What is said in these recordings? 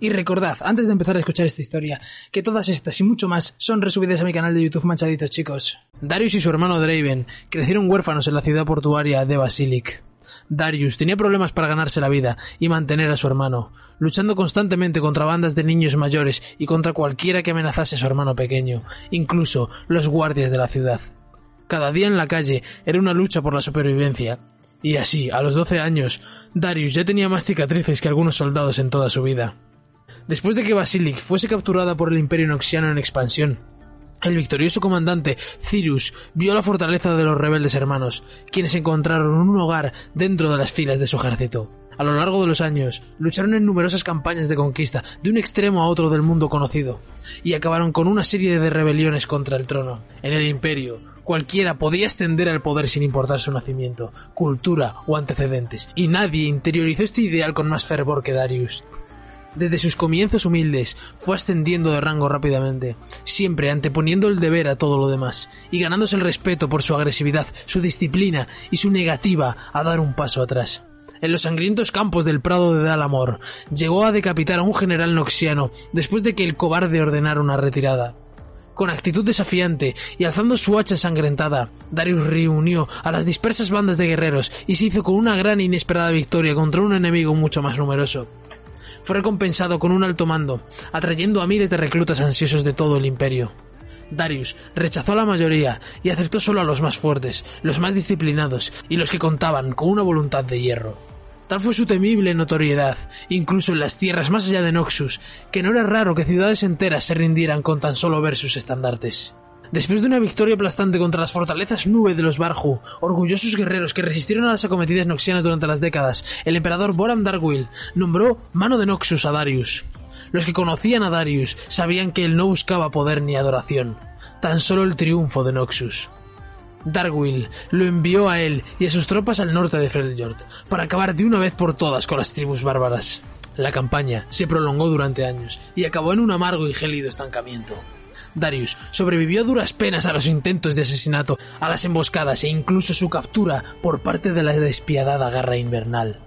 Y recordad, antes de empezar a escuchar esta historia, que todas estas y mucho más son resubidas a mi canal de YouTube Manchaditos, chicos. Darius y su hermano Draven crecieron huérfanos en la ciudad portuaria de Basilic. Darius tenía problemas para ganarse la vida y mantener a su hermano, luchando constantemente contra bandas de niños mayores y contra cualquiera que amenazase a su hermano pequeño, incluso los guardias de la ciudad. Cada día en la calle era una lucha por la supervivencia, y así, a los 12 años, Darius ya tenía más cicatrices que algunos soldados en toda su vida. Después de que Basilic fuese capturada por el Imperio Noxiano en expansión, el victorioso comandante Cyrus vio la fortaleza de los rebeldes hermanos, quienes encontraron un hogar dentro de las filas de su ejército. A lo largo de los años, lucharon en numerosas campañas de conquista de un extremo a otro del mundo conocido, y acabaron con una serie de rebeliones contra el trono. En el imperio, cualquiera podía ascender al poder sin importar su nacimiento, cultura o antecedentes, y nadie interiorizó este ideal con más fervor que Darius. Desde sus comienzos humildes fue ascendiendo de rango rápidamente, siempre anteponiendo el deber a todo lo demás, y ganándose el respeto por su agresividad, su disciplina y su negativa a dar un paso atrás. En los sangrientos campos del Prado de Dalamor, llegó a decapitar a un general noxiano después de que el cobarde ordenara una retirada. Con actitud desafiante y alzando su hacha sangrentada, Darius reunió a las dispersas bandas de guerreros y se hizo con una gran e inesperada victoria contra un enemigo mucho más numeroso fue recompensado con un alto mando, atrayendo a miles de reclutas ansiosos de todo el imperio. Darius rechazó a la mayoría y aceptó solo a los más fuertes, los más disciplinados y los que contaban con una voluntad de hierro. Tal fue su temible notoriedad, incluso en las tierras más allá de Noxus, que no era raro que ciudades enteras se rindieran con tan solo ver sus estandartes. Después de una victoria aplastante contra las fortalezas nube de los Barju, orgullosos guerreros que resistieron a las acometidas noxianas durante las décadas, el emperador Boram Dargwill nombró mano de Noxus a Darius. Los que conocían a Darius sabían que él no buscaba poder ni adoración, tan solo el triunfo de Noxus. Dargwill lo envió a él y a sus tropas al norte de Freljord, para acabar de una vez por todas con las tribus bárbaras. La campaña se prolongó durante años y acabó en un amargo y gélido estancamiento. Darius sobrevivió a duras penas a los intentos de asesinato, a las emboscadas e incluso su captura por parte de la despiadada garra invernal.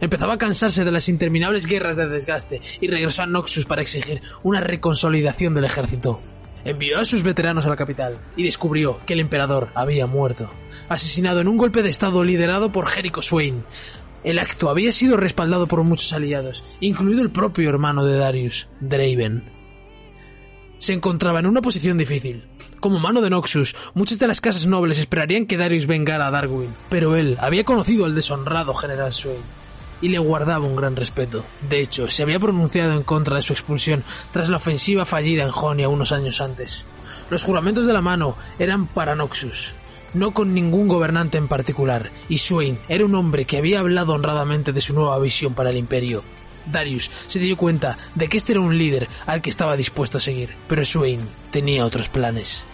Empezaba a cansarse de las interminables guerras de desgaste y regresó a Noxus para exigir una reconsolidación del ejército. Envió a sus veteranos a la capital y descubrió que el emperador había muerto, asesinado en un golpe de estado liderado por Jericho Swain. El acto había sido respaldado por muchos aliados, incluido el propio hermano de Darius, Draven se encontraba en una posición difícil. Como mano de Noxus, muchas de las casas nobles esperarían que Darius vengara a Darwin, pero él había conocido al deshonrado general Swain y le guardaba un gran respeto. De hecho, se había pronunciado en contra de su expulsión tras la ofensiva fallida en Jonia unos años antes. Los juramentos de la mano eran para Noxus, no con ningún gobernante en particular, y Swain era un hombre que había hablado honradamente de su nueva visión para el imperio, Darius se dio cuenta de que este era un líder al que estaba dispuesto a seguir, pero Swain tenía otros planes.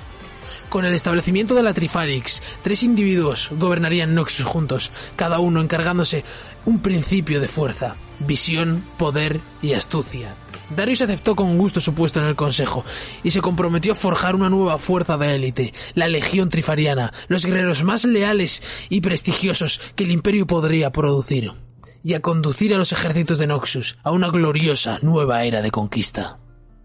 Con el establecimiento de la Trifarix, tres individuos gobernarían Noxus juntos, cada uno encargándose un principio de fuerza, visión, poder y astucia. Darius aceptó con gusto su puesto en el Consejo y se comprometió a forjar una nueva fuerza de élite, la Legión Trifariana, los guerreros más leales y prestigiosos que el Imperio podría producir y a conducir a los ejércitos de Noxus a una gloriosa nueva era de conquista.